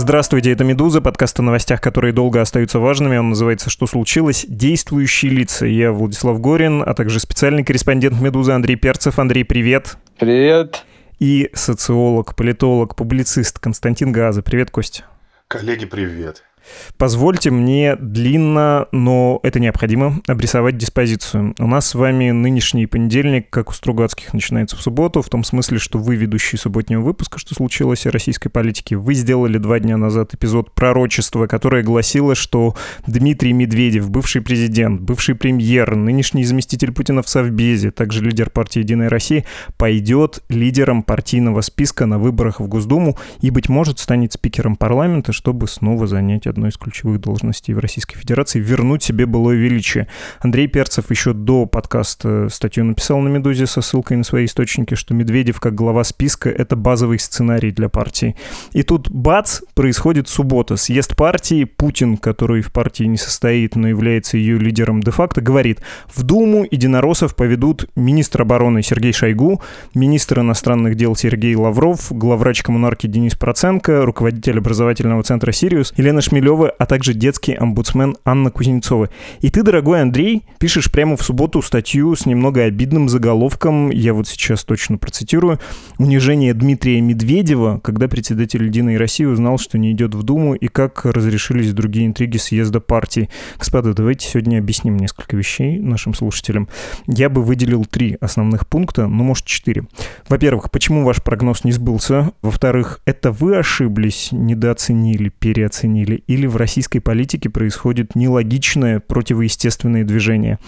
Здравствуйте, это «Медуза», подкаст о новостях, которые долго остаются важными. Он называется «Что случилось?». Действующие лица. Я Владислав Горин, а также специальный корреспондент «Медузы» Андрей Перцев. Андрей, привет. Привет. И социолог, политолог, публицист Константин Газа. Привет, Костя. Коллеги, привет. Позвольте мне длинно, но это необходимо, обрисовать диспозицию. У нас с вами нынешний понедельник, как у Стругацких, начинается в субботу, в том смысле, что вы, ведущий субботнего выпуска, что случилось о российской политике, вы сделали два дня назад эпизод «Пророчество», которое гласило, что Дмитрий Медведев, бывший президент, бывший премьер, нынешний заместитель Путина в Совбезе, также лидер партии «Единая Россия», пойдет лидером партийного списка на выборах в Госдуму и, быть может, станет спикером парламента, чтобы снова занять одной из ключевых должностей в Российской Федерации, вернуть себе былое величие. Андрей Перцев еще до подкаста статью написал на «Медузе» со ссылкой на свои источники, что Медведев как глава списка — это базовый сценарий для партии. И тут бац, происходит суббота. Съезд партии, Путин, который в партии не состоит, но является ее лидером де-факто, говорит, в Думу единороссов поведут министр обороны Сергей Шойгу, министр иностранных дел Сергей Лавров, главврач коммунарки Денис Проценко, руководитель образовательного центра «Сириус» Елена Шмелева Шмелева, а также детский омбудсмен Анна Кузнецова. И ты, дорогой Андрей, пишешь прямо в субботу статью с немного обидным заголовком, я вот сейчас точно процитирую, «Унижение Дмитрия Медведева, когда председатель «Единой России» узнал, что не идет в Думу, и как разрешились другие интриги съезда партии». Господа, давайте сегодня объясним несколько вещей нашим слушателям. Я бы выделил три основных пункта, ну, может, четыре. Во-первых, почему ваш прогноз не сбылся? Во-вторых, это вы ошиблись, недооценили, переоценили? Или в российской политике происходит нелогичное противоестественное движение.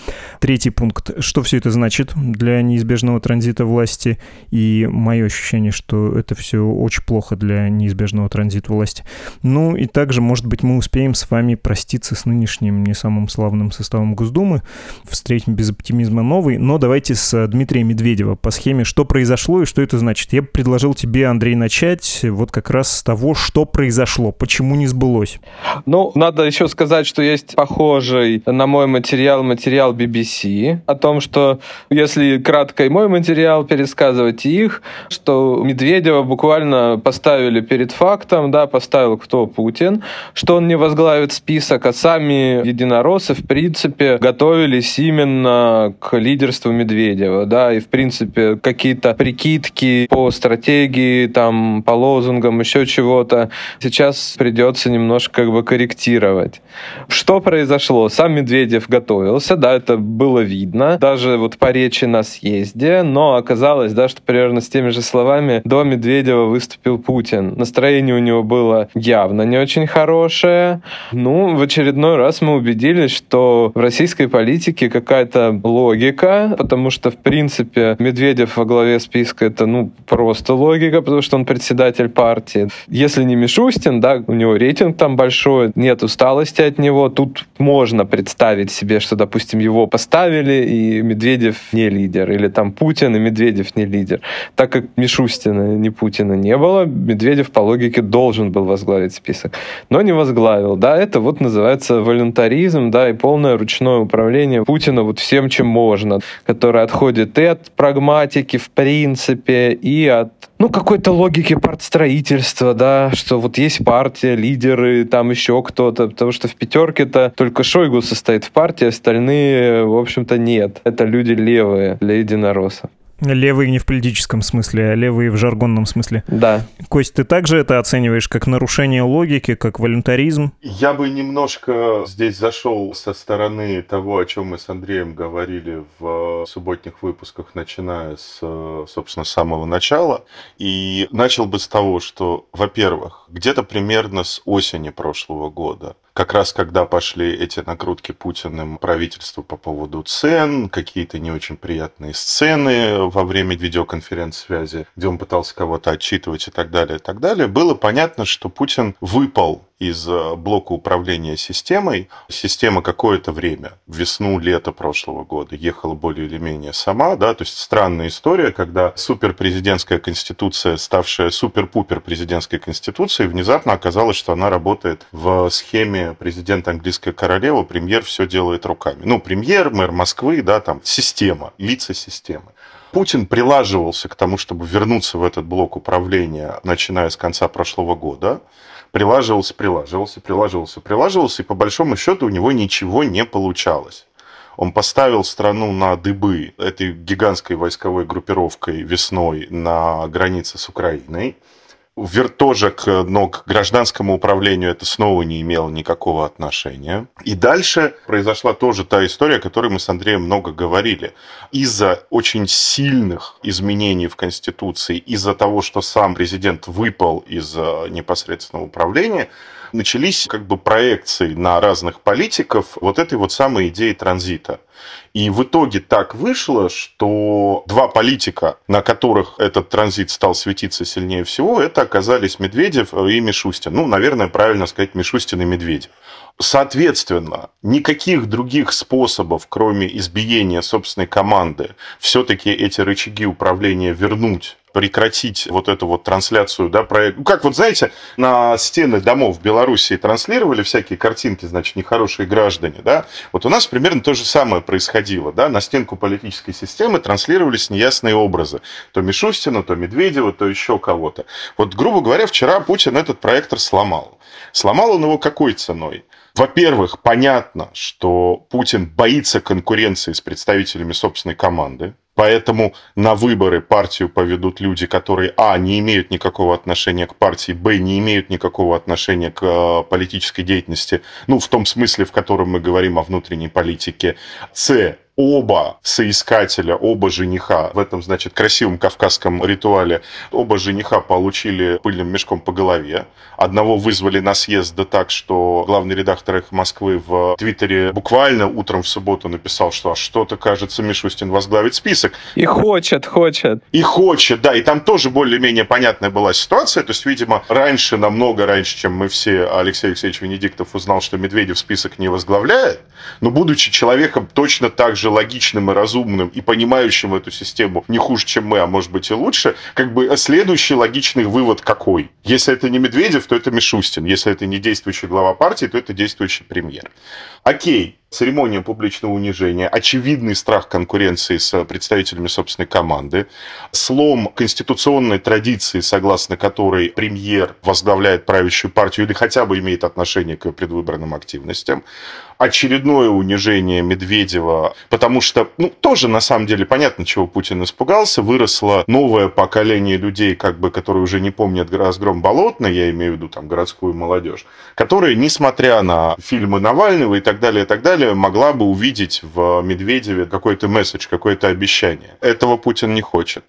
Третий пункт. Что все это значит для неизбежного транзита власти? И мое ощущение, что это все очень плохо для неизбежного транзита власти. Ну и также, может быть, мы успеем с вами проститься с нынешним не самым славным составом Госдумы, встретим без оптимизма новый, но давайте с Дмитрия Медведева по схеме «Что произошло и что это значит?». Я бы предложил тебе, Андрей, начать вот как раз с того, что произошло, почему не сбылось. Ну, надо еще сказать, что есть похожий на мой материал материал BBC о том, что если кратко и мой материал пересказывать их, что Медведева буквально поставили перед фактом, да, поставил кто Путин, что он не возглавит список, а сами единороссы, в принципе, готовились именно к лидерству Медведева, да, и, в принципе, какие-то прикидки по стратегии, там, по лозунгам, еще чего-то. Сейчас придется немножко как бы корректировать. Что произошло? Сам Медведев готовился, да, это было видно, даже вот по речи на съезде, но оказалось, да, что примерно с теми же словами до Медведева выступил Путин. Настроение у него было явно не очень хорошее. Ну, в очередной раз мы убедились, что в российской политике какая-то логика, потому что, в принципе, Медведев во главе списка это, ну, просто логика, потому что он председатель партии. Если не Мишустин, да, у него рейтинг там большой, большое, нет усталости от него. Тут можно представить себе, что, допустим, его поставили, и Медведев не лидер, или там Путин, и Медведев не лидер. Так как Мишустина, ни Путина не было, Медведев по логике должен был возглавить список, но не возглавил. Да, это вот называется волюнтаризм, да, и полное ручное управление Путина вот всем, чем можно, которое отходит и от прагматики, в принципе, и от ну, какой-то логики партстроительства, да, что вот есть партия, лидеры, там еще кто-то, потому что в пятерке-то только Шойгу состоит в партии, остальные, в общем-то, нет. Это люди левые для единороссов. Левые не в политическом смысле, а левые в жаргонном смысле. Да. Кость, ты также это оцениваешь как нарушение логики, как волюнтаризм? Я бы немножко здесь зашел со стороны того, о чем мы с Андреем говорили в субботних выпусках, начиная с, собственно, самого начала. И начал бы с того, что, во-первых, где-то примерно с осени прошлого года как раз когда пошли эти накрутки Путиным правительству по поводу цен, какие-то не очень приятные сцены во время видеоконференц-связи, где он пытался кого-то отчитывать и так далее, и так далее, было понятно, что Путин выпал из э, блока управления системой. Система какое-то время, весну, лето прошлого года, ехала более или менее сама. Да? То есть странная история, когда суперпрезидентская конституция, ставшая супер-пупер президентской конституцией, внезапно оказалось, что она работает в схеме президента английская королева, премьер все делает руками. Ну, премьер, мэр Москвы, да, там система, лица системы. Путин прилаживался к тому, чтобы вернуться в этот блок управления, начиная с конца прошлого года. Прилаживался, прилаживался, прилаживался, прилаживался, и по большому счету у него ничего не получалось. Он поставил страну на дыбы этой гигантской войсковой группировкой весной на границе с Украиной вертожек, но к гражданскому управлению это снова не имело никакого отношения. И дальше произошла тоже та история, о которой мы с Андреем много говорили. Из-за очень сильных изменений в Конституции, из-за того, что сам президент выпал из э, непосредственного управления, начались как бы проекции на разных политиков вот этой вот самой идеи транзита. И в итоге так вышло, что два политика, на которых этот транзит стал светиться сильнее всего, это оказались Медведев и Мишустин. Ну, наверное, правильно сказать Мишустин и Медведев. Соответственно, никаких других способов, кроме избиения собственной команды, все-таки эти рычаги управления вернуть прекратить вот эту вот трансляцию, да, проект. Ну, как вот, знаете, на стены домов в Белоруссии транслировали всякие картинки, значит, нехорошие граждане, да, вот у нас примерно то же самое происходило, да, на стенку политической системы транслировались неясные образы, то Мишустина, то Медведева, то еще кого-то. Вот, грубо говоря, вчера Путин этот проектор сломал. Сломал он его какой ценой? Во-первых, понятно, что Путин боится конкуренции с представителями собственной команды, Поэтому на выборы партию поведут люди, которые, а, не имеют никакого отношения к партии, б, не имеют никакого отношения к э, политической деятельности, ну, в том смысле, в котором мы говорим о внутренней политике, с, оба соискателя, оба жениха в этом, значит, красивом кавказском ритуале, оба жениха получили пыльным мешком по голове. Одного вызвали на съезд да так, что главный редактор их Москвы в Твиттере буквально утром в субботу написал, что а что-то, кажется, Мишустин возглавит список. И хочет, хочет. И хочет, да. И там тоже более-менее понятная была ситуация. То есть, видимо, раньше, намного раньше, чем мы все, Алексей Алексеевич Венедиктов узнал, что Медведев список не возглавляет, но будучи человеком точно так же логичным и разумным и понимающим эту систему не хуже, чем мы, а может быть и лучше, как бы следующий логичный вывод какой? Если это не Медведев, то это Мишустин. Если это не действующий глава партии, то это действующий премьер. Окей, церемония публичного унижения, очевидный страх конкуренции с представителями собственной команды, слом конституционной традиции, согласно которой премьер возглавляет правящую партию или хотя бы имеет отношение к предвыборным активностям, очередное унижение Медведева, потому что, ну, тоже на самом деле понятно, чего Путин испугался, выросло новое поколение людей, как бы, которые уже не помнят разгром Болотной, я имею в виду там городскую молодежь, которые, несмотря на фильмы Навального и так далее, и так далее, могла бы увидеть в Медведеве какой-то месседж, какое-то обещание. Этого Путин не хочет.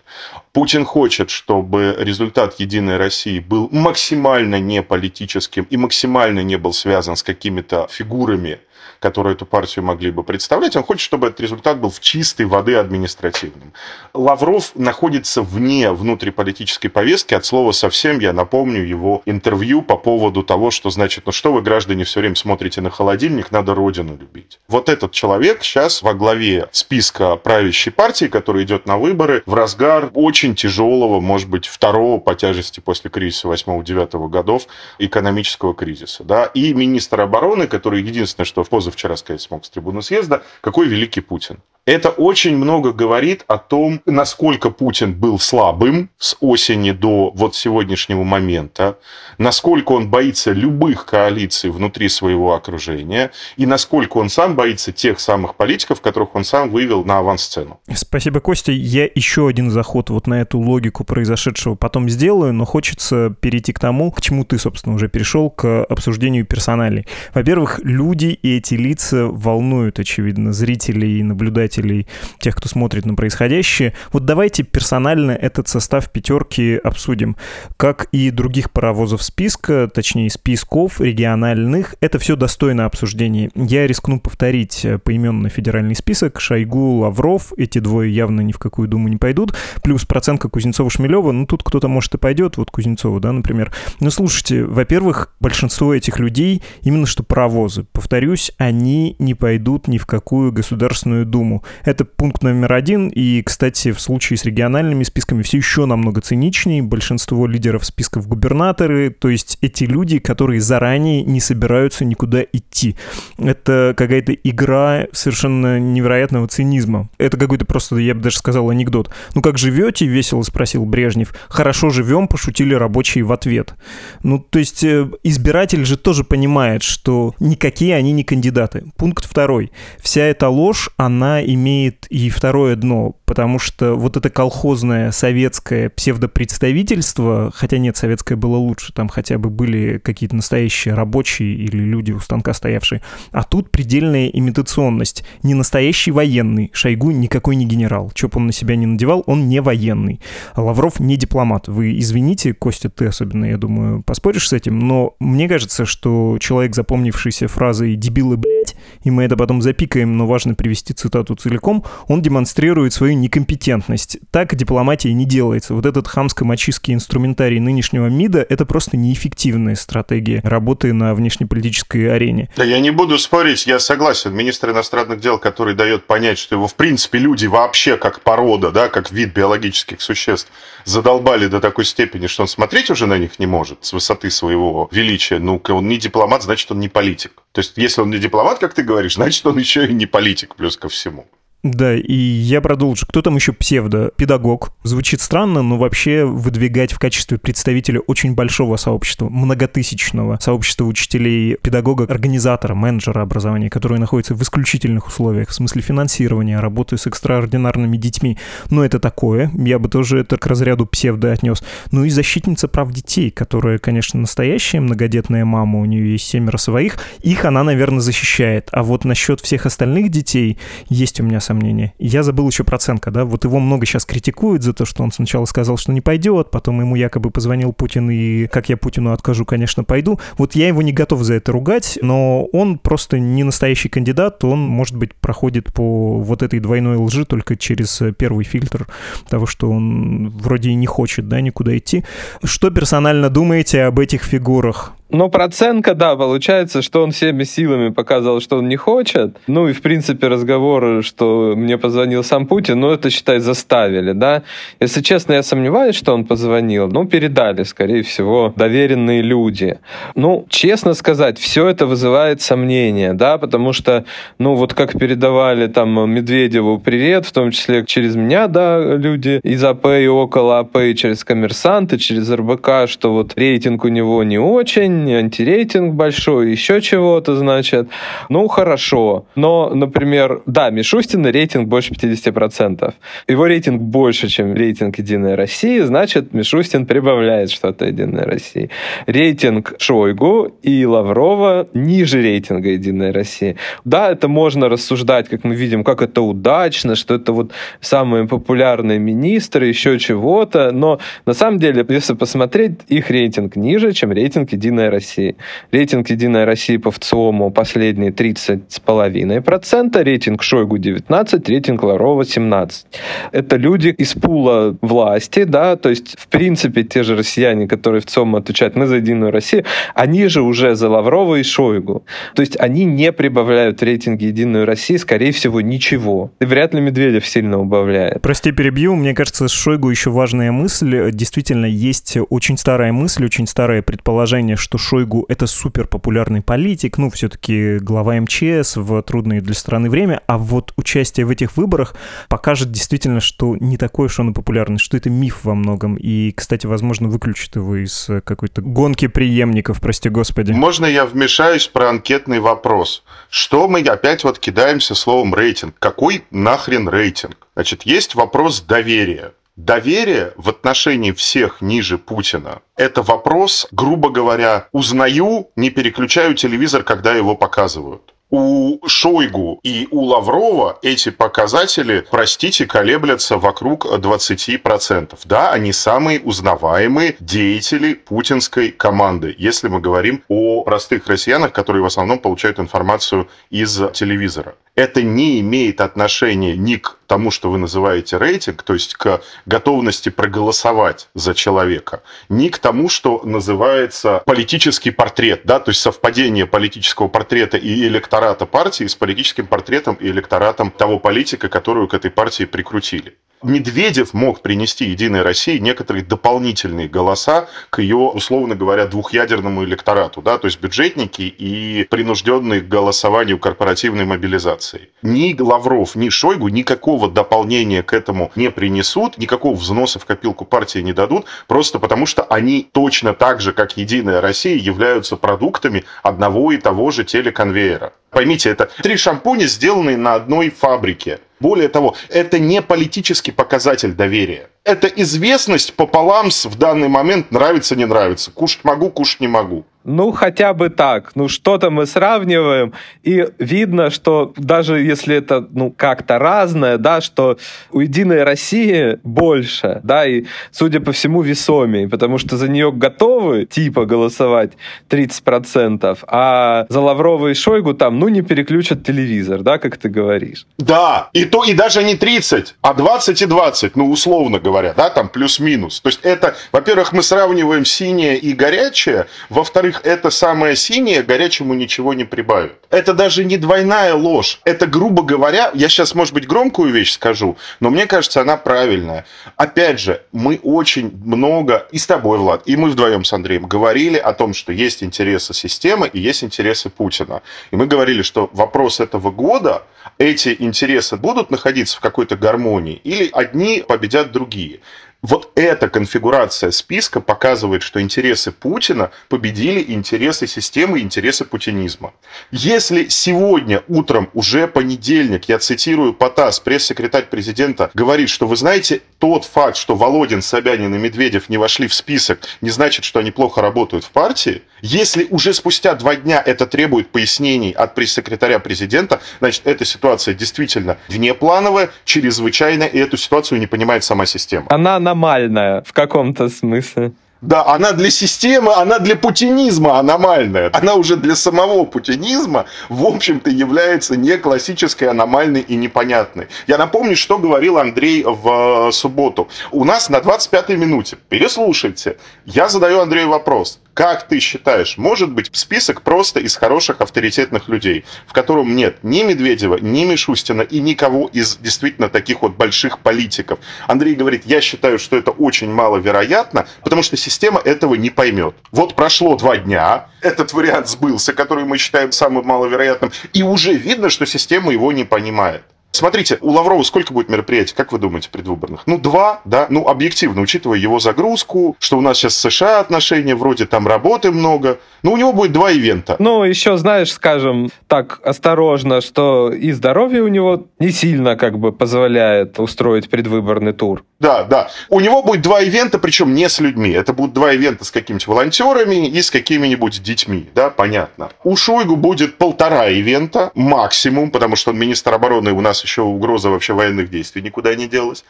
Путин хочет, чтобы результат Единой России был максимально не политическим и максимально не был связан с какими-то фигурами, которые эту партию могли бы представлять. Он хочет, чтобы этот результат был в чистой воды административным. Лавров находится вне внутриполитической повестки. От слова совсем я напомню его интервью по поводу того, что значит, ну что вы, граждане, все время смотрите на холодильник, надо родину любить. Вот этот человек сейчас во главе списка правящей партии, который идет на выборы, в разгар очень тяжелого, может быть, второго по тяжести после кризиса 8-9 годов экономического кризиса. Да? И министр обороны, который единственное, что в позу позавчера сказать смог с трибуны съезда, какой великий Путин. Это очень много говорит о том, насколько Путин был слабым с осени до вот сегодняшнего момента, насколько он боится любых коалиций внутри своего окружения и насколько он сам боится тех самых политиков, которых он сам вывел на авансцену. Спасибо, Костя. Я еще один заход вот на эту логику произошедшего потом сделаю, но хочется перейти к тому, к чему ты, собственно, уже перешел, к обсуждению персоналей. Во-первых, люди и эти лица волнуют, очевидно, зрителей и наблюдателей избирателей, тех, кто смотрит на происходящее. Вот давайте персонально этот состав пятерки обсудим. Как и других паровозов списка, точнее списков региональных, это все достойно обсуждения. Я рискну повторить поименный федеральный список. Шойгу, Лавров, эти двое явно ни в какую думу не пойдут. Плюс процентка Кузнецова-Шмелева, ну тут кто-то может и пойдет, вот Кузнецова, да, например. Но слушайте, во-первых, большинство этих людей именно что паровозы. Повторюсь, они не пойдут ни в какую Государственную Думу. Это пункт номер один, и, кстати, в случае с региональными списками все еще намного циничнее. Большинство лидеров списков губернаторы, то есть эти люди, которые заранее не собираются никуда идти. Это какая-то игра совершенно невероятного цинизма. Это какой-то просто, я бы даже сказал, анекдот. Ну как живете? Весело спросил Брежнев. Хорошо живем, пошутили рабочие в ответ. Ну, то есть э, избиратель же тоже понимает, что никакие они не кандидаты. Пункт второй. Вся эта ложь, она имеет и второе дно, потому что вот это колхозное советское псевдопредставительство, хотя нет, советское было лучше, там хотя бы были какие-то настоящие рабочие или люди у станка стоявшие, а тут предельная имитационность. Не настоящий военный, Шойгу никакой не генерал, что бы он на себя не надевал, он не военный. Лавров не дипломат. Вы извините, Костя, ты особенно, я думаю, поспоришь с этим, но мне кажется, что человек, запомнившийся фразой «дебилы, блядь», и мы это потом запикаем, но важно привести цитату целиком, он демонстрирует свою некомпетентность. Так дипломатия не делается. Вот этот хамско-мачистский инструментарий нынешнего МИДа — это просто неэффективная стратегия работы на внешнеполитической арене. Да, я не буду спорить, я согласен. Министр иностранных дел, который дает понять, что его в принципе люди вообще как порода, да, как вид биологических существ, задолбали до такой степени, что он смотреть уже на них не может с высоты своего величия. Ну, он не дипломат, значит, он не политик. То есть, если он не дипломат, как ты говоришь, значит, он еще и не политик, плюс ко всему. Да, и я продолжу. Кто там еще псевдо-педагог? Звучит странно, но вообще выдвигать в качестве представителя очень большого сообщества, многотысячного сообщества учителей, педагога, организатора, менеджера образования, который находится в исключительных условиях, в смысле финансирования, работы с экстраординарными детьми. Но это такое, я бы тоже это к разряду псевдо отнес. Ну и защитница прав детей, которая, конечно, настоящая многодетная мама, у нее есть семеро своих, их она, наверное, защищает. А вот насчет всех остальных детей есть у меня сомнения. Я забыл еще про Ценко, да, вот его много сейчас критикуют за то, что он сначала сказал, что не пойдет, потом ему якобы позвонил Путин, и как я Путину откажу, конечно, пойду. Вот я его не готов за это ругать, но он просто не настоящий кандидат, он, может быть, проходит по вот этой двойной лжи только через первый фильтр того, что он вроде и не хочет, да, никуда идти. Что персонально думаете об этих фигурах? Ну, проценка, да, получается, что он всеми силами показал, что он не хочет. Ну и, в принципе, разговоры, что мне позвонил сам Путин, ну, это, считай, заставили, да. Если честно, я сомневаюсь, что он позвонил. Ну, передали, скорее всего, доверенные люди. Ну, честно сказать, все это вызывает сомнения, да, потому что, ну, вот как передавали там Медведеву привет, в том числе через меня, да, люди из АП и около АП, и через коммерсанты, через РБК, что вот рейтинг у него не очень, рейтинг, антирейтинг большой, еще чего-то, значит. Ну, хорошо. Но, например, да, Мишустина рейтинг больше 50%. Его рейтинг больше, чем рейтинг «Единой России», значит, Мишустин прибавляет что-то «Единой России». Рейтинг Шойгу и Лаврова ниже рейтинга «Единой России». Да, это можно рассуждать, как мы видим, как это удачно, что это вот самые популярные министры, еще чего-то, но на самом деле, если посмотреть, их рейтинг ниже, чем рейтинг «Единой России. Рейтинг «Единая Россия» по ВЦИОМу последний 30,5%, рейтинг Шойгу 19, рейтинг Ларова 17. Это люди из пула власти, да, то есть, в принципе, те же россияне, которые в ЦИОМ отвечают мы за «Единую Россию», они же уже за Лаврова и Шойгу. То есть они не прибавляют в рейтинге «Единую Россию», скорее всего, ничего. И вряд ли Медведев сильно убавляет. Прости, перебью. Мне кажется, с Шойгу еще важная мысль. Действительно, есть очень старая мысль, очень старое предположение, что Шойгу — это супер популярный политик, ну, все-таки глава МЧС в трудное для страны время, а вот участие в этих выборах покажет действительно, что не такой уж он и популярный, что это миф во многом. И, кстати, возможно, выключит его из какой-то гонки преемников, прости господи. Можно я вмешаюсь про анкетный вопрос? Что мы опять вот кидаемся словом рейтинг? Какой нахрен рейтинг? Значит, есть вопрос доверия. Доверие в отношении всех ниже Путина – это вопрос, грубо говоря, узнаю, не переключаю телевизор, когда его показывают. У Шойгу и у Лаврова эти показатели, простите, колеблятся вокруг 20%. Да, они самые узнаваемые деятели путинской команды, если мы говорим о простых россиянах, которые в основном получают информацию из телевизора это не имеет отношения ни к тому, что вы называете рейтинг, то есть к готовности проголосовать за человека, ни к тому, что называется политический портрет, да, то есть совпадение политического портрета и электората партии с политическим портретом и электоратом того политика, которую к этой партии прикрутили. Медведев мог принести Единой России некоторые дополнительные голоса к ее, условно говоря, двухъядерному электорату, да, то есть бюджетники и принужденные к голосованию корпоративной мобилизации. Ни Лавров, ни Шойгу никакого дополнения к этому не принесут, никакого взноса в копилку партии не дадут, просто потому что они точно так же, как Единая Россия, являются продуктами одного и того же телеконвейера. Поймите, это три шампуня, сделанные на одной фабрике. Более того, это не политический показатель доверия. Это известность пополам с в данный момент нравится, не нравится. Кушать могу, кушать не могу. Ну, хотя бы так. Ну, что-то мы сравниваем, и видно, что даже если это, ну, как-то разное, да, что у «Единой России» больше, да, и, судя по всему, весомее, потому что за нее готовы, типа, голосовать 30%, а за Лаврова и Шойгу там, ну, не переключат телевизор, да, как ты говоришь. Да, и то, и даже не 30, а 20 и 20, ну, условно говоря, да, там плюс-минус. То есть это, во-первых, мы сравниваем синее и горячее, во-вторых, во-вторых, это самое синее горячему ничего не прибавит. Это даже не двойная ложь. Это, грубо говоря, я сейчас, может быть, громкую вещь скажу, но мне кажется, она правильная. Опять же, мы очень много, и с тобой, Влад, и мы вдвоем с Андреем говорили о том, что есть интересы системы и есть интересы Путина. И мы говорили, что вопрос этого года, эти интересы будут находиться в какой-то гармонии или одни победят другие. Вот эта конфигурация списка показывает, что интересы Путина победили интересы системы, интересы путинизма. Если сегодня утром, уже понедельник, я цитирую Потас, пресс-секретарь президента, говорит, что вы знаете, тот факт, что Володин, Собянин и Медведев не вошли в список, не значит, что они плохо работают в партии. Если уже спустя два дня это требует пояснений от пресс-секретаря президента, значит, эта ситуация действительно внеплановая, чрезвычайная, и эту ситуацию не понимает сама система. Она аномальная в каком-то смысле. Да, она для системы, она для путинизма аномальная. Она уже для самого путинизма, в общем-то, является не классической, аномальной и непонятной. Я напомню, что говорил Андрей в э, субботу. У нас на 25-й минуте, переслушайте, я задаю Андрею вопрос. Как ты считаешь, может быть список просто из хороших авторитетных людей, в котором нет ни Медведева, ни Мишустина и никого из действительно таких вот больших политиков? Андрей говорит, я считаю, что это очень маловероятно, потому что система этого не поймет. Вот прошло два дня, этот вариант сбылся, который мы считаем самым маловероятным, и уже видно, что система его не понимает. Смотрите, у Лаврова сколько будет мероприятий, как вы думаете, предвыборных? Ну, два, да, ну, объективно, учитывая его загрузку, что у нас сейчас с США отношения, вроде там работы много, ну, у него будет два ивента. Ну, еще, знаешь, скажем так осторожно, что и здоровье у него не сильно как бы позволяет устроить предвыборный тур. Да, да. У него будет два ивента, причем не с людьми. Это будут два ивента с какими-то волонтерами и с какими-нибудь детьми, да, понятно. У Шойгу будет полтора ивента максимум, потому что он министр обороны, у нас еще угроза вообще военных действий никуда не делась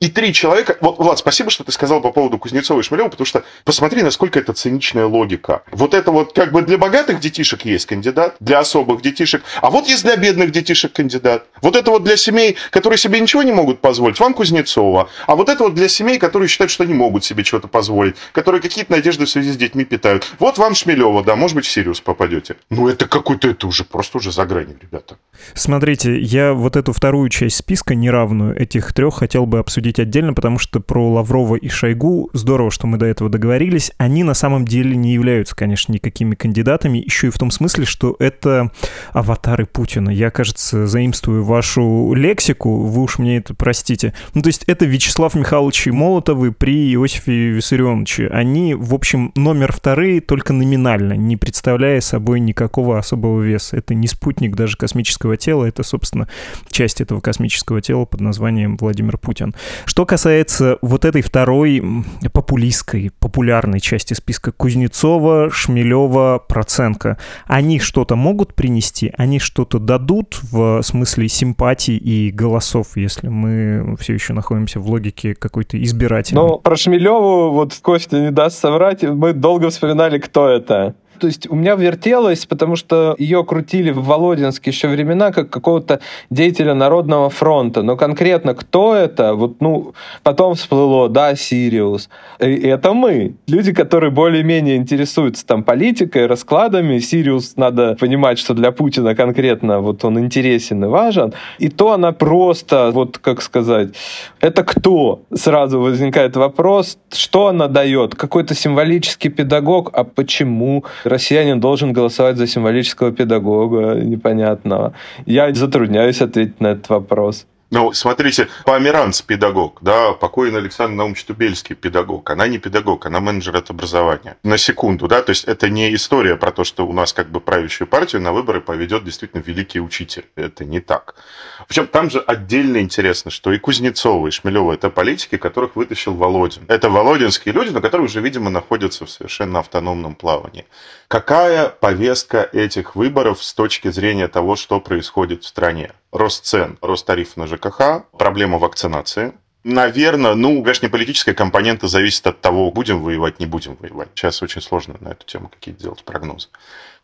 и три человека... Вот, Влад, спасибо, что ты сказал по поводу Кузнецова и Шмелева, потому что посмотри, насколько это циничная логика. Вот это вот как бы для богатых детишек есть кандидат, для особых детишек, а вот есть для бедных детишек кандидат. Вот это вот для семей, которые себе ничего не могут позволить, вам Кузнецова. А вот это вот для семей, которые считают, что они могут себе что-то позволить, которые какие-то надежды в связи с детьми питают. Вот вам Шмелева, да, может быть, в Сириус попадете. Ну, это какой-то, это уже просто уже за гранью, ребята. Смотрите, я вот эту вторую часть списка, неравную этих трех, хотел бы обсудить обсудить отдельно, потому что про Лаврова и Шойгу здорово, что мы до этого договорились. Они на самом деле не являются, конечно, никакими кандидатами, еще и в том смысле, что это аватары Путина. Я, кажется, заимствую вашу лексику, вы уж мне это простите. Ну, то есть это Вячеслав Михайлович Молотовы при Иосифе Виссарионовиче. Они, в общем, номер вторые, только номинально, не представляя собой никакого особого веса. Это не спутник даже космического тела, это, собственно, часть этого космического тела под названием Владимир Путин. Что касается вот этой второй популистской, популярной части списка Кузнецова, Шмелева, Проценко, они что-то могут принести? Они что-то дадут в смысле симпатии и голосов, если мы все еще находимся в логике какой-то избирательной? Ну, про Шмелеву вот Костя не даст соврать, мы долго вспоминали, кто это. То есть у меня вертелось, потому что ее крутили в Володинске еще времена как какого-то деятеля Народного фронта. Но конкретно кто это? Вот, ну, потом всплыло, да, Сириус. И это мы. Люди, которые более-менее интересуются там политикой, раскладами. Сириус, надо понимать, что для Путина конкретно вот он интересен и важен. И то она просто, вот как сказать, это кто? Сразу возникает вопрос, что она дает? Какой-то символический педагог, а почему? Россиянин должен голосовать за символического педагога непонятного? Я затрудняюсь ответить на этот вопрос. Ну, смотрите, Померанц педагог, да, покойный Александр Наумович Тубельский педагог. Она не педагог, она менеджер от образования. На секунду, да, то есть это не история про то, что у нас как бы правящую партию на выборы поведет действительно великий учитель. Это не так. Причем там же отдельно интересно, что и Кузнецова, и Шмелева – это политики, которых вытащил Володин. Это володинские люди, но которые уже, видимо, находятся в совершенно автономном плавании. Какая повестка этих выборов с точки зрения того, что происходит в стране? Рост цен, рост тарифов на ЖКХ, проблема вакцинации, Наверное, ну, политическая компонента зависит от того, будем воевать, не будем воевать. Сейчас очень сложно на эту тему какие-то делать прогнозы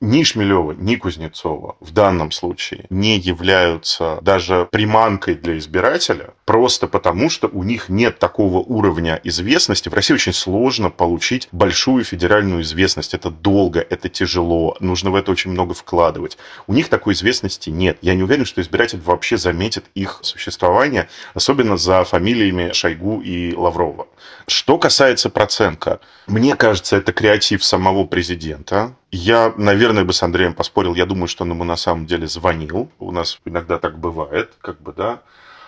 ни Шмелева, ни Кузнецова в данном случае не являются даже приманкой для избирателя, просто потому что у них нет такого уровня известности. В России очень сложно получить большую федеральную известность. Это долго, это тяжело, нужно в это очень много вкладывать. У них такой известности нет. Я не уверен, что избиратель вообще заметит их существование, особенно за фамилиями Шойгу и Лаврова. Что касается Проценко, мне кажется, это креатив самого президента. Я, наверное, бы с Андреем поспорил. Я думаю, что он ему на самом деле звонил. У нас иногда так бывает, как бы, да.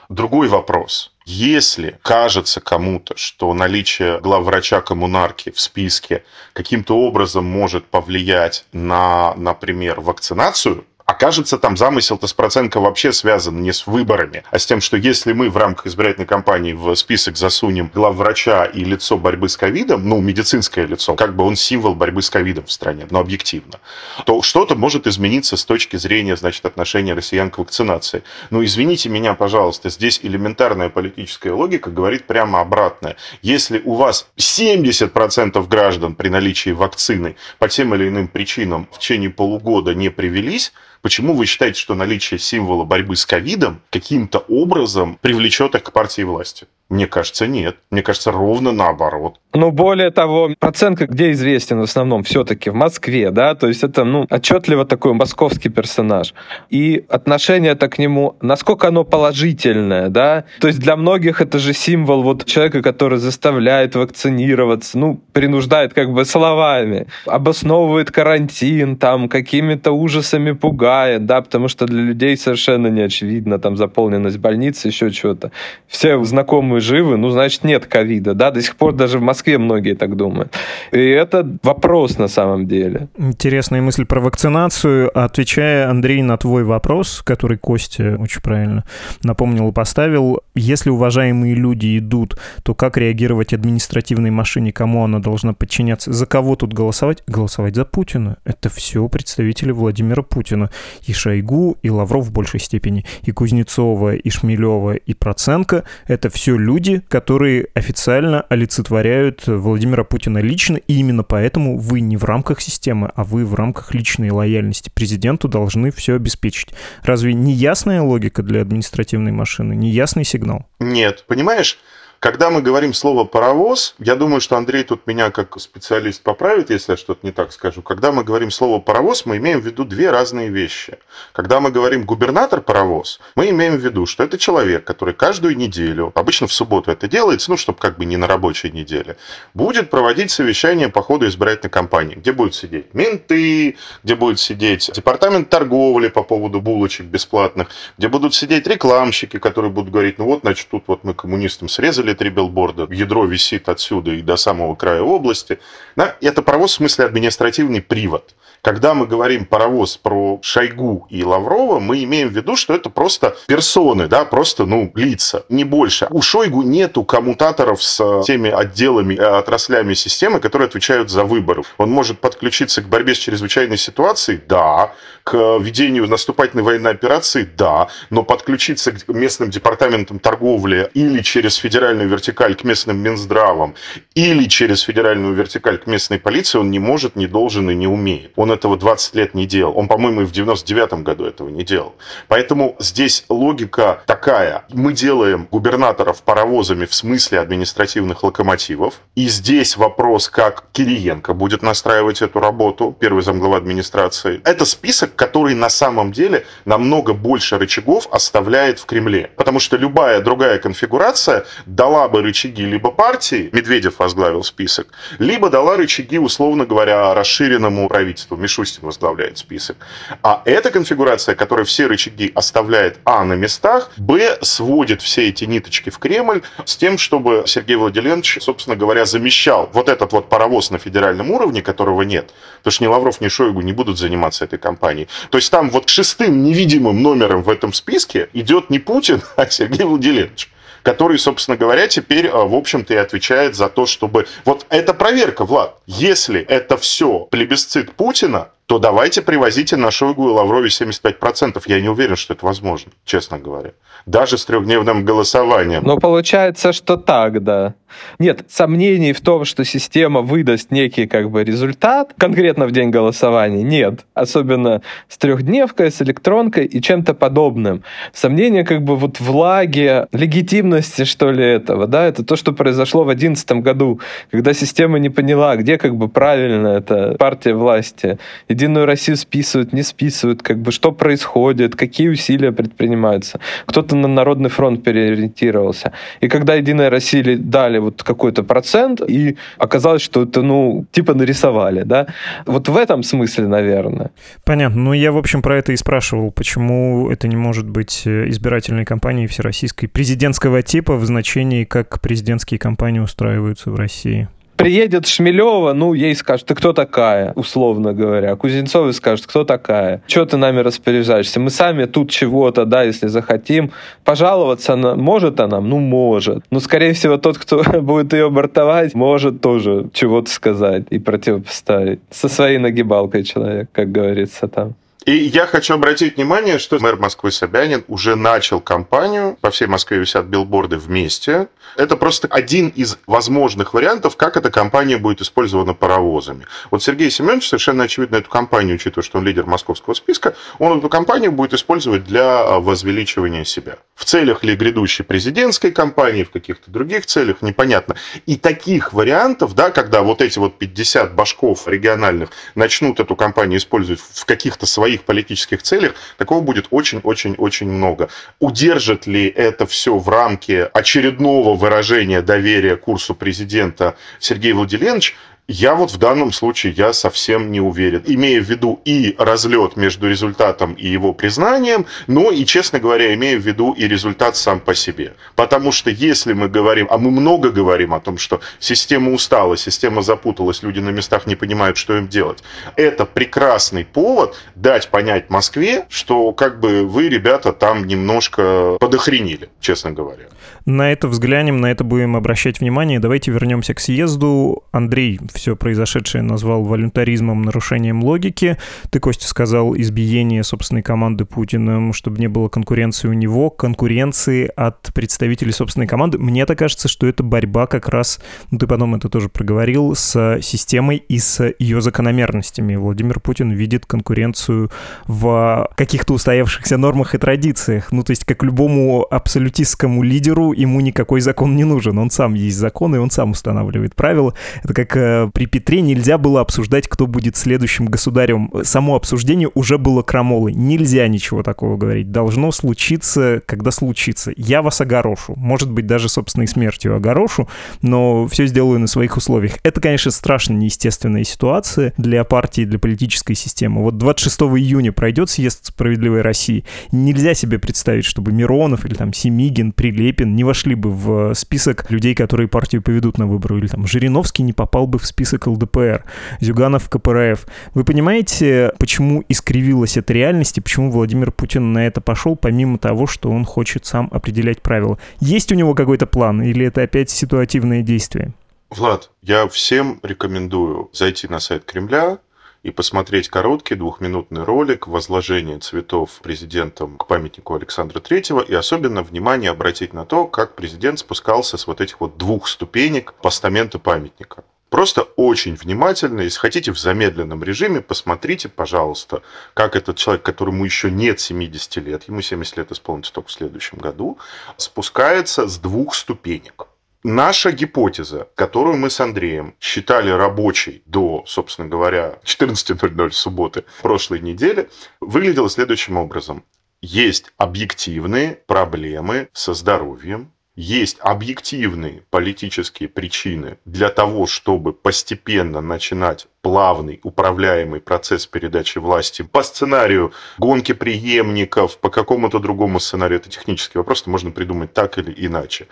Другой вопрос. Если кажется кому-то, что наличие главврача коммунарки в списке каким-то образом может повлиять на, например, вакцинацию, окажется, там замысел-то с Проценко вообще связан не с выборами, а с тем, что если мы в рамках избирательной кампании в список засунем главврача и лицо борьбы с ковидом, ну, медицинское лицо, как бы он символ борьбы с ковидом в стране, но объективно, то что-то может измениться с точки зрения, значит, отношения россиян к вакцинации. Ну, извините меня, пожалуйста, здесь элементарная политическая логика говорит прямо обратное. Если у вас 70% граждан при наличии вакцины по тем или иным причинам в течение полугода не привелись, Почему вы считаете, что наличие символа борьбы с ковидом каким-то образом привлечет их к партии власти? Мне кажется, нет. Мне кажется, ровно наоборот. Ну, более того, Проценко где известен в основном? Все-таки в Москве, да? То есть это, ну, отчетливо такой московский персонаж. И отношение-то к нему, насколько оно положительное, да? То есть для многих это же символ вот человека, который заставляет вакцинироваться, ну, принуждает как бы словами, обосновывает карантин, там, какими-то ужасами пугает, да, потому что для людей совершенно не очевидно, там, заполненность больницы, еще что-то. Все знакомые мы живы, ну, значит, нет ковида, да, до сих пор даже в Москве многие так думают. И это вопрос на самом деле. Интересная мысль про вакцинацию. Отвечая, Андрей, на твой вопрос, который Костя очень правильно напомнил и поставил, если уважаемые люди идут, то как реагировать административной машине, кому она должна подчиняться, за кого тут голосовать? Голосовать за Путина. Это все представители Владимира Путина. И Шойгу, и Лавров в большей степени, и Кузнецова, и Шмелева, и Проценко. Это все люди, которые официально олицетворяют Владимира Путина лично, и именно поэтому вы не в рамках системы, а вы в рамках личной лояльности президенту должны все обеспечить. Разве не ясная логика для административной машины, не ясный сигнал? Нет, понимаешь, когда мы говорим слово «паровоз», я думаю, что Андрей тут меня как специалист поправит, если я что-то не так скажу. Когда мы говорим слово «паровоз», мы имеем в виду две разные вещи. Когда мы говорим «губернатор-паровоз», мы имеем в виду, что это человек, который каждую неделю, обычно в субботу это делается, ну, чтобы как бы не на рабочей неделе, будет проводить совещание по ходу избирательной кампании, где будут сидеть менты, где будет сидеть департамент торговли по поводу булочек бесплатных, где будут сидеть рекламщики, которые будут говорить, ну вот, значит, тут вот мы коммунистам срезали три билборда, ядро висит отсюда и до самого края области. Да, это паровоз в смысле административный привод. Когда мы говорим паровоз про Шойгу и Лаврова, мы имеем в виду, что это просто персоны, да, просто, ну, лица, не больше. У Шойгу нету коммутаторов с теми отделами, э, отраслями системы, которые отвечают за выборы. Он может подключиться к борьбе с чрезвычайной ситуацией, да, к ведению наступательной военной операции, да, но подключиться к местным департаментам торговли или через федеральную вертикаль к местным Минздравам, или через федеральную вертикаль к местной полиции он не может, не должен и не умеет. Он этого 20 лет не делал. Он, по-моему, и в 99 году этого не делал. Поэтому здесь логика такая. Мы делаем губернаторов паровозами в смысле административных локомотивов. И здесь вопрос, как Кириенко будет настраивать эту работу, первый замглава администрации. Это список, который на самом деле намного больше рычагов оставляет в Кремле. Потому что любая другая конфигурация дала бы рычаги либо партии, Медведев возглавил список, либо дала рычаги, условно говоря, расширенному правительству. Мишустин возглавляет список. А эта конфигурация, которая все рычаги оставляет А на местах, Б сводит все эти ниточки в Кремль с тем, чтобы Сергей Владимирович, собственно говоря, замещал вот этот вот паровоз на федеральном уровне, которого нет. Потому что ни Лавров, ни Шойгу не будут заниматься этой кампанией. То есть там вот шестым невидимым номером в этом списке идет не Путин, а Сергей Владимирович который, собственно говоря, теперь, а, в общем-то, и отвечает за то, чтобы... Вот это проверка, Влад. Если это все плебисцит Путина, то давайте привозите на Шойгу и Лаврове 75%. Я не уверен, что это возможно, честно говоря. Даже с трехдневным голосованием. Но получается, что так, да. Нет сомнений в том, что система выдаст некий как бы результат конкретно в день голосования. Нет. Особенно с трехдневкой, с электронкой и чем-то подобным. Сомнения как бы вот влаги, легитимности, что ли, этого. Да? Это то, что произошло в 2011 году, когда система не поняла, где как бы правильно это партия власти Единую Россию списывают, не списывают, как бы что происходит, какие усилия предпринимаются. Кто-то на Народный фронт переориентировался. И когда Единая Россия дали вот какой-то процент, и оказалось, что это, ну, типа нарисовали, да. Вот в этом смысле, наверное. Понятно. Ну, я, в общем, про это и спрашивал, почему это не может быть э, избирательной кампанией всероссийской президентского типа в значении, как президентские кампании устраиваются в России приедет Шмелева, ну, ей скажут, ты кто такая, условно говоря. Кузнецову скажут, кто такая, что ты нами распоряжаешься. Мы сами тут чего-то, да, если захотим. Пожаловаться она, может она? Ну, может. Но, скорее всего, тот, кто будет ее бортовать, может тоже чего-то сказать и противопоставить. Со своей нагибалкой человек, как говорится там. И я хочу обратить внимание, что мэр Москвы Собянин уже начал кампанию. По всей Москве висят билборды вместе. Это просто один из возможных вариантов, как эта кампания будет использована паровозами. Вот Сергей Семенович совершенно очевидно эту кампанию, учитывая, что он лидер московского списка, он эту кампанию будет использовать для а, возвеличивания себя. В целях ли грядущей президентской кампании, в каких-то других целях, непонятно. И таких вариантов, да, когда вот эти вот 50 башков региональных начнут эту кампанию использовать в каких-то своих своих политических целях, такого будет очень-очень-очень много. Удержит ли это все в рамке очередного выражения доверия курсу президента Сергея Владимировича, я вот в данном случае я совсем не уверен. Имея в виду и разлет между результатом и его признанием, но и, честно говоря, имея в виду и результат сам по себе. Потому что если мы говорим, а мы много говорим о том, что система устала, система запуталась, люди на местах не понимают, что им делать, это прекрасный повод дать понять Москве, что как бы вы, ребята, там немножко подохренили, честно говоря. На это взглянем, на это будем обращать внимание. Давайте вернемся к съезду. Андрей все произошедшее назвал волюнтаризмом, нарушением логики. Ты, Костя, сказал избиение собственной команды Путиным, чтобы не было конкуренции у него, конкуренции от представителей собственной команды. Мне так кажется, что это борьба как раз, ну ты потом это тоже проговорил, с системой и с ее закономерностями. Владимир Путин видит конкуренцию в каких-то устоявшихся нормах и традициях. Ну, то есть, как любому абсолютистскому лидеру, ему никакой закон не нужен. Он сам есть закон, и он сам устанавливает правила. Это как э, при Петре нельзя было обсуждать, кто будет следующим государем. Само обсуждение уже было крамолой. Нельзя ничего такого говорить. Должно случиться, когда случится. Я вас огорошу. Может быть, даже собственной смертью огорошу, но все сделаю на своих условиях. Это, конечно, страшно неестественная ситуация для партии, для политической системы. Вот 26 июня пройдет съезд «Справедливой России». Нельзя себе представить, чтобы Миронов или там Семигин, Прилепин не вошли бы в список людей, которые партию поведут на выборы. Или там Жириновский не попал бы в список ЛДПР, Зюганов в КПРФ. Вы понимаете, почему искривилась эта реальность и почему Владимир Путин на это пошел, помимо того, что он хочет сам определять правила? Есть у него какой-то план или это опять ситуативное действие? Влад, я всем рекомендую зайти на сайт Кремля, и посмотреть короткий двухминутный ролик возложения цветов президентом к памятнику Александра Третьего и особенно внимание обратить на то, как президент спускался с вот этих вот двух ступенек постамента памятника. Просто очень внимательно, если хотите в замедленном режиме, посмотрите, пожалуйста, как этот человек, которому еще нет 70 лет, ему 70 лет исполнится только в следующем году, спускается с двух ступенек. Наша гипотеза, которую мы с Андреем считали рабочей до, собственно говоря, 14.00 субботы прошлой недели, выглядела следующим образом. Есть объективные проблемы со здоровьем, есть объективные политические причины для того, чтобы постепенно начинать плавный, управляемый процесс передачи власти по сценарию гонки преемников, по какому-то другому сценарию. Это технический вопрос, это можно придумать так или иначе.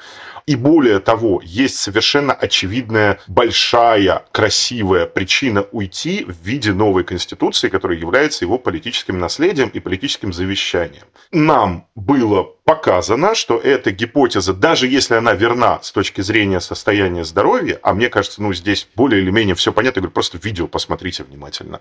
И более того, есть совершенно очевидная, большая, красивая причина уйти в виде новой конституции, которая является его политическим наследием и политическим завещанием. Нам было показано, что эта гипотеза, даже если она верна с точки зрения состояния здоровья, а мне кажется, ну здесь более или менее все понятно, я говорю, просто видео видео посмотрите внимательно.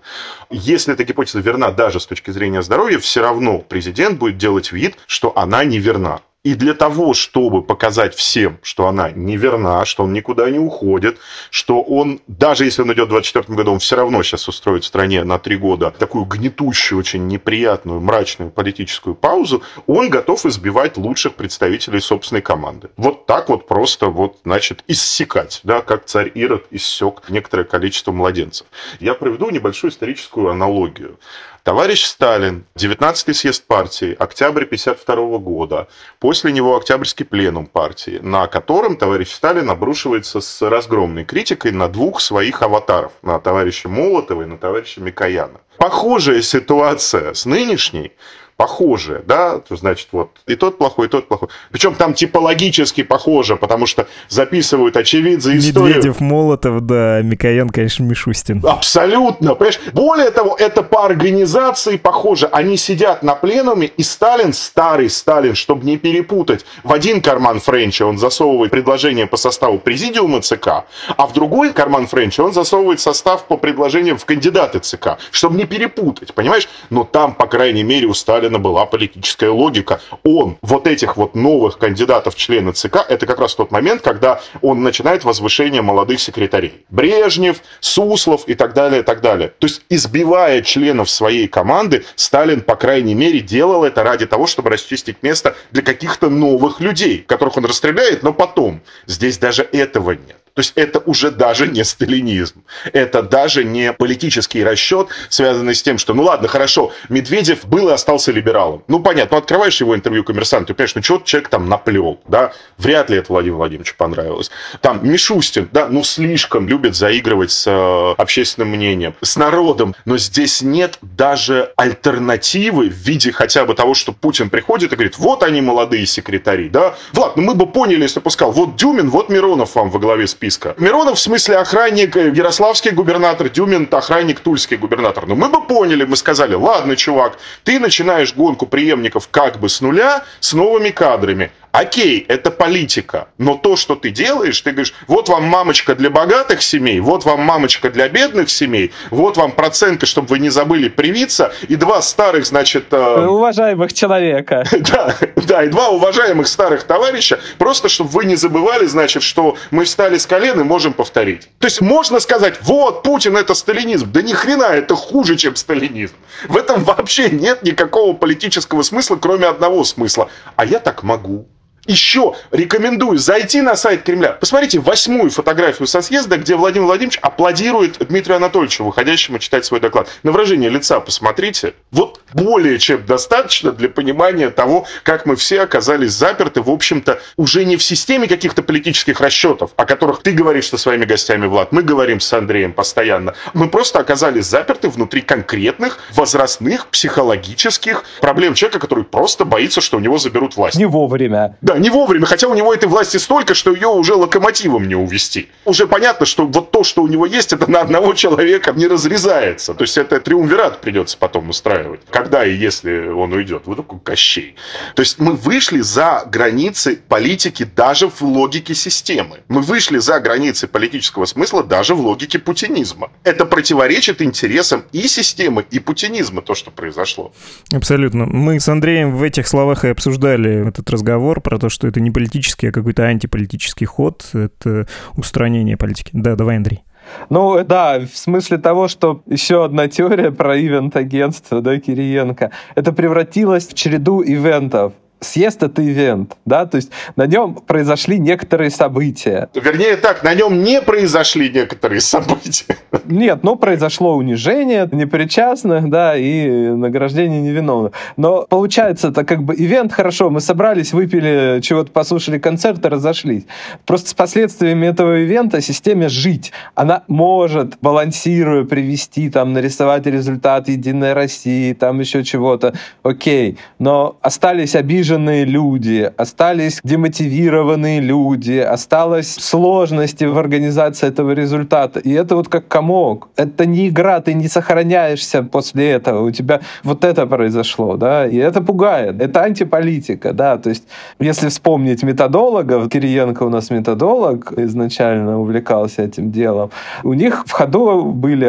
Если эта гипотеза верна даже с точки зрения здоровья, все равно президент будет делать вид, что она не верна. И для того, чтобы показать всем, что она неверна, что он никуда не уходит, что он, даже если он идет в 2024 году, он все равно сейчас устроит в стране на три года такую гнетущую, очень неприятную, мрачную политическую паузу, он готов избивать лучших представителей собственной команды. Вот так вот просто вот, значит, иссекать, да, как царь Ирод иссек некоторое количество младенцев. Я проведу небольшую историческую аналогию. Товарищ Сталин, 19-й съезд партии, октябрь 1952 года, после него Октябрьский пленум партии, на котором товарищ Сталин обрушивается с разгромной критикой на двух своих аватаров, на товарища Молотова и на товарища Микояна. Похожая ситуация с нынешней, похожие, да, то значит, вот и тот плохой, и тот плохой. Причем там типологически похоже, потому что записывают очевидцы историю. Медведев, Молотов, да, Микоян, конечно, Мишустин. Абсолютно, понимаешь? Более того, это по организации похоже. Они сидят на пленуме, и Сталин, старый Сталин, чтобы не перепутать, в один карман Френча он засовывает предложение по составу президиума ЦК, а в другой карман Френча он засовывает состав по предложениям в кандидаты ЦК, чтобы не перепутать, понимаешь? Но там, по крайней мере, у Сталина Сталина была политическая логика. Он вот этих вот новых кандидатов члены ЦК, это как раз тот момент, когда он начинает возвышение молодых секретарей. Брежнев, Суслов и так далее, и так далее. То есть, избивая членов своей команды, Сталин, по крайней мере, делал это ради того, чтобы расчистить место для каких-то новых людей, которых он расстреляет, но потом. Здесь даже этого нет. То есть это уже даже не сталинизм. Это даже не политический расчет, связанный с тем, что, ну ладно, хорошо, Медведев был и остался либералом. Ну понятно, ну открываешь его интервью коммерсант, ты понимаешь, ну что человек там наплел, да? Вряд ли это Владимиру Владимировичу понравилось. Там Мишустин, да, ну слишком любит заигрывать с э, общественным мнением, с народом. Но здесь нет даже альтернативы в виде хотя бы того, что Путин приходит и говорит, вот они молодые секретари, да? Влад, ну мы бы поняли, если бы сказал, вот Дюмин, вот Миронов вам во главе списка списка. Миронов в смысле охранник, э, ярославский губернатор, Дюмин охранник, тульский губернатор. Но мы бы поняли, мы сказали, ладно, чувак, ты начинаешь гонку преемников как бы с нуля, с новыми кадрами. Окей, это политика, но то, что ты делаешь, ты говоришь, вот вам мамочка для богатых семей, вот вам мамочка для бедных семей, вот вам проценты, чтобы вы не забыли привиться, и два старых, значит... Э... Уважаемых человека. Да, да, и два уважаемых старых товарища, просто чтобы вы не забывали, значит, что мы встали с колен и можем повторить. То есть можно сказать, вот, Путин это сталинизм. Да ни хрена, это хуже, чем сталинизм. В этом вообще нет никакого политического смысла, кроме одного смысла. А я так могу. Еще рекомендую зайти на сайт Кремля. Посмотрите восьмую фотографию со съезда, где Владимир Владимирович аплодирует Дмитрию Анатольевичу, выходящему читать свой доклад. На выражение лица посмотрите. Вот более чем достаточно для понимания того, как мы все оказались заперты, в общем-то, уже не в системе каких-то политических расчетов, о которых ты говоришь со своими гостями, Влад, мы говорим с Андреем постоянно. Мы просто оказались заперты внутри конкретных возрастных психологических проблем человека, который просто боится, что у него заберут власть. Не вовремя. Да, не вовремя, хотя у него этой власти столько, что ее уже локомотивом не увести. Уже понятно, что вот то, что у него есть, это на одного человека не разрезается. То есть это триумвират придется потом устраивать. Когда и если он уйдет. Вот такой Кощей. То есть мы вышли за границы политики даже в логике системы. Мы вышли за границы политического смысла даже в логике путинизма. Это противоречит интересам и системы, и путинизма, то, что произошло. Абсолютно. Мы с Андреем в этих словах и обсуждали этот разговор про то, что это не политический, а какой-то антиполитический ход, это устранение политики. Да, давай, Андрей. Ну, да, в смысле того, что еще одна теория про ивент-агентство, да, Кириенко, это превратилось в череду ивентов съезд — это ивент, да, то есть на нем произошли некоторые события. Вернее так, на нем не произошли некоторые события. Нет, ну, произошло унижение непричастных, да, и награждение невиновных. Но получается, это как бы ивент, хорошо, мы собрались, выпили чего-то, послушали концерт и разошлись. Просто с последствиями этого ивента системе жить. Она может, балансируя, привести, там, нарисовать результат Единой России, там еще чего-то, окей. Но остались обиженные обиженные люди, остались демотивированные люди, осталось сложности в организации этого результата. И это вот как комок. Это не игра, ты не сохраняешься после этого. У тебя вот это произошло, да, и это пугает. Это антиполитика, да, то есть если вспомнить методологов, Кириенко у нас методолог, изначально увлекался этим делом, у них в ходу были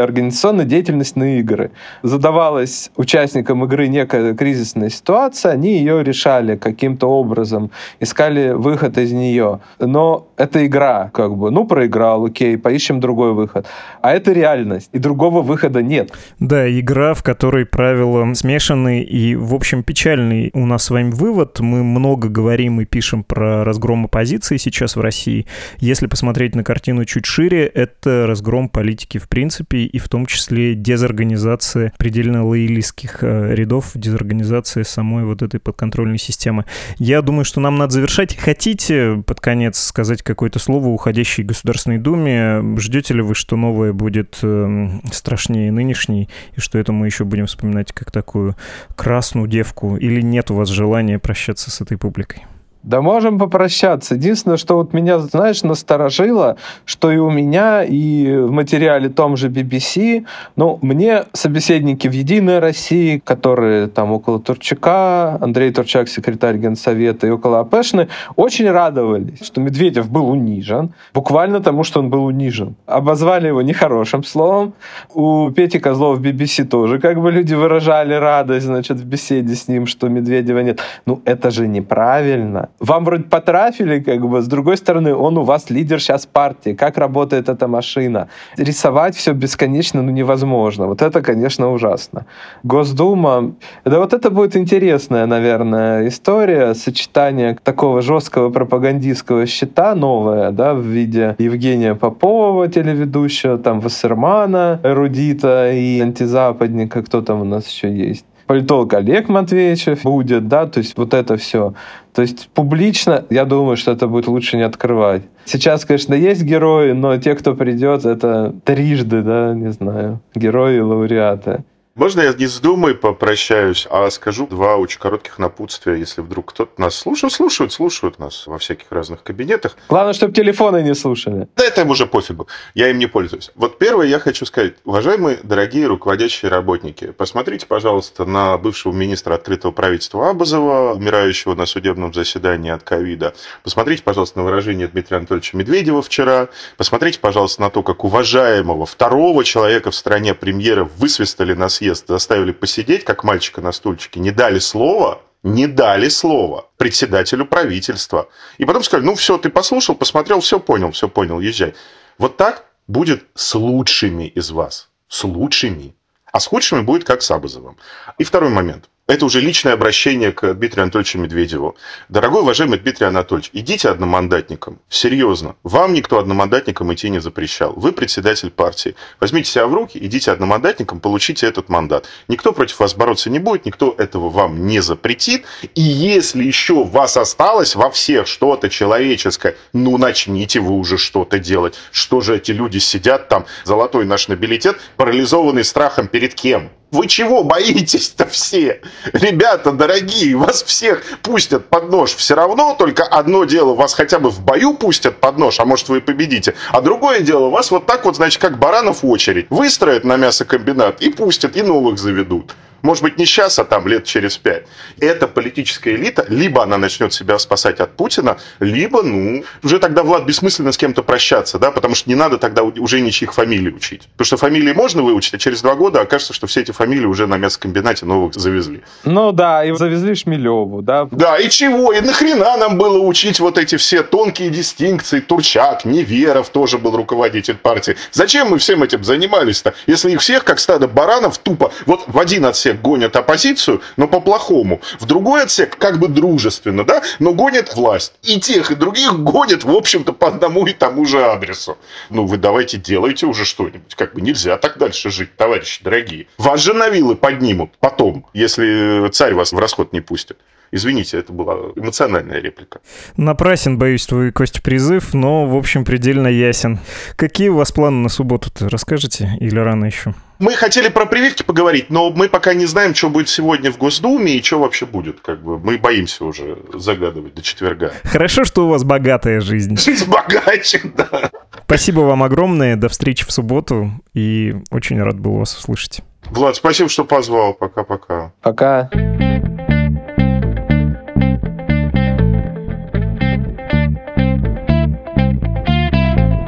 на игры. Задавалась участникам игры некая кризисная ситуация, они ее решали каким-то образом, искали выход из нее. Но это игра, как бы, ну, проиграл, окей, поищем другой выход. А это реальность, и другого выхода нет. Да, игра, в которой правила смешаны и, в общем, печальный у нас с вами вывод. Мы много говорим и пишем про разгром оппозиции сейчас в России. Если посмотреть на картину чуть шире, это разгром политики в принципе, и в том числе дезорганизация предельно лоялистских э, рядов, дезорганизация самой вот этой подконтрольной системы системы. Я думаю, что нам надо завершать. Хотите под конец сказать какое-то слово уходящей Государственной Думе? Ждете ли вы, что новое будет э, страшнее нынешней, и что это мы еще будем вспоминать как такую красную девку? Или нет у вас желания прощаться с этой публикой? Да можем попрощаться. Единственное, что вот меня, знаешь, насторожило, что и у меня, и в материале том же BBC, ну, мне собеседники в «Единой России», которые там около Турчака, Андрей Турчак, секретарь Генсовета, и около Апешны, очень радовались, что Медведев был унижен, буквально тому, что он был унижен. Обозвали его нехорошим словом. У Пети Козлова в BBC тоже как бы люди выражали радость, значит, в беседе с ним, что Медведева нет. Ну, это же неправильно вам вроде потрафили, как бы, с другой стороны, он у вас лидер сейчас партии, как работает эта машина. Рисовать все бесконечно, ну, невозможно. Вот это, конечно, ужасно. Госдума, да вот это будет интересная, наверное, история, сочетание такого жесткого пропагандистского щита новое, да, в виде Евгения Попова, телеведущего, там, Вассермана, эрудита и антизападника, кто там у нас еще есть политолог Олег Матвеевичев будет, да, то есть вот это все. То есть публично, я думаю, что это будет лучше не открывать. Сейчас, конечно, есть герои, но те, кто придет, это трижды, да, не знаю, герои и лауреаты. Можно я не с Думой попрощаюсь, а скажу два очень коротких напутствия, если вдруг кто-то нас слушает, слушают, слушают нас во всяких разных кабинетах. Главное, чтобы телефоны не слушали. Да это им уже пофигу, я им не пользуюсь. Вот первое я хочу сказать, уважаемые дорогие руководящие работники, посмотрите, пожалуйста, на бывшего министра открытого правительства Абазова, умирающего на судебном заседании от ковида. Посмотрите, пожалуйста, на выражение Дмитрия Анатольевича Медведева вчера. Посмотрите, пожалуйста, на то, как уважаемого второго человека в стране премьера высвистали на съезд съезд заставили посидеть, как мальчика на стульчике, не дали слова, не дали слова председателю правительства. И потом сказали, ну все, ты послушал, посмотрел, все понял, все понял, езжай. Вот так будет с лучшими из вас. С лучшими. А с худшими будет как с Абазовым. И второй момент. Это уже личное обращение к Дмитрию Анатольевичу Медведеву. Дорогой уважаемый Дмитрий Анатольевич, идите одномандатником. Серьезно. Вам никто одномандатником идти не запрещал. Вы председатель партии. Возьмите себя в руки, идите одномандатником, получите этот мандат. Никто против вас бороться не будет, никто этого вам не запретит. И если еще у вас осталось во всех что-то человеческое, ну начните вы уже что-то делать. Что же эти люди сидят там, золотой наш нобилитет, парализованный страхом перед кем? Вы чего боитесь-то все? Ребята, дорогие, вас всех пустят под нож все равно, только одно дело, вас хотя бы в бою пустят под нож, а может вы и победите, а другое дело, вас вот так вот, значит, как баранов в очередь, выстроят на мясокомбинат и пустят, и новых заведут. Может быть, не сейчас, а там лет через пять. Эта политическая элита, либо она начнет себя спасать от Путина, либо, ну, уже тогда, Влад, бессмысленно с кем-то прощаться, да, потому что не надо тогда уже ничьих фамилий учить. Потому что фамилии можно выучить, а через два года окажется, что все эти фамилии уже на мясокомбинате новых завезли. Ну да, и завезли Шмелеву, да. Да, и чего? И нахрена нам было учить вот эти все тонкие дистинкции? Турчак, Неверов тоже был руководитель партии. Зачем мы всем этим занимались-то? Если их всех, как стадо баранов, тупо вот в один отсек отсек гонят оппозицию, но по-плохому. В другой отсек как бы дружественно, да, но гонят власть. И тех, и других гонят, в общем-то, по одному и тому же адресу. Ну, вы давайте делайте уже что-нибудь. Как бы нельзя так дальше жить, товарищи дорогие. Вас же на вилы поднимут потом, если царь вас в расход не пустит. Извините, это была эмоциональная реплика. Напрасен, боюсь, твой, Костя, призыв, но, в общем, предельно ясен. Какие у вас планы на субботу-то? Расскажете или рано еще? Мы хотели про прививки поговорить, но мы пока не знаем, что будет сегодня в Госдуме и что вообще будет. Как бы мы боимся уже загадывать до четверга. Хорошо, что у вас богатая жизнь. Жизнь богаче, да. Спасибо вам огромное. До встречи в субботу. И очень рад был вас услышать. Влад, спасибо, что позвал. Пока-пока. Пока.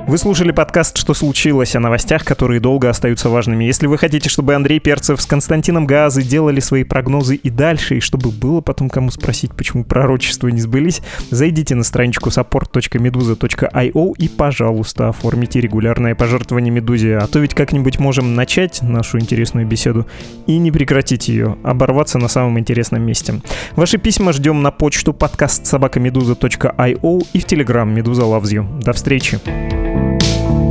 Вы слушали подкаст «Что случилось?» о новостях, которые долго остаются важными. Если вы хотите, чтобы Андрей Перцев с Константином Газы делали свои прогнозы и дальше, и чтобы было потом кому спросить, почему пророчества не сбылись, зайдите на страничку support.meduza.io и, пожалуйста, оформите регулярное пожертвование Медузе, а то ведь как-нибудь можем начать нашу интересную беседу и не прекратить ее, оборваться на самом интересном месте. Ваши письма ждем на почту подкаст собакамедуза.io и в Телеграм Медуза Loves. До встречи! you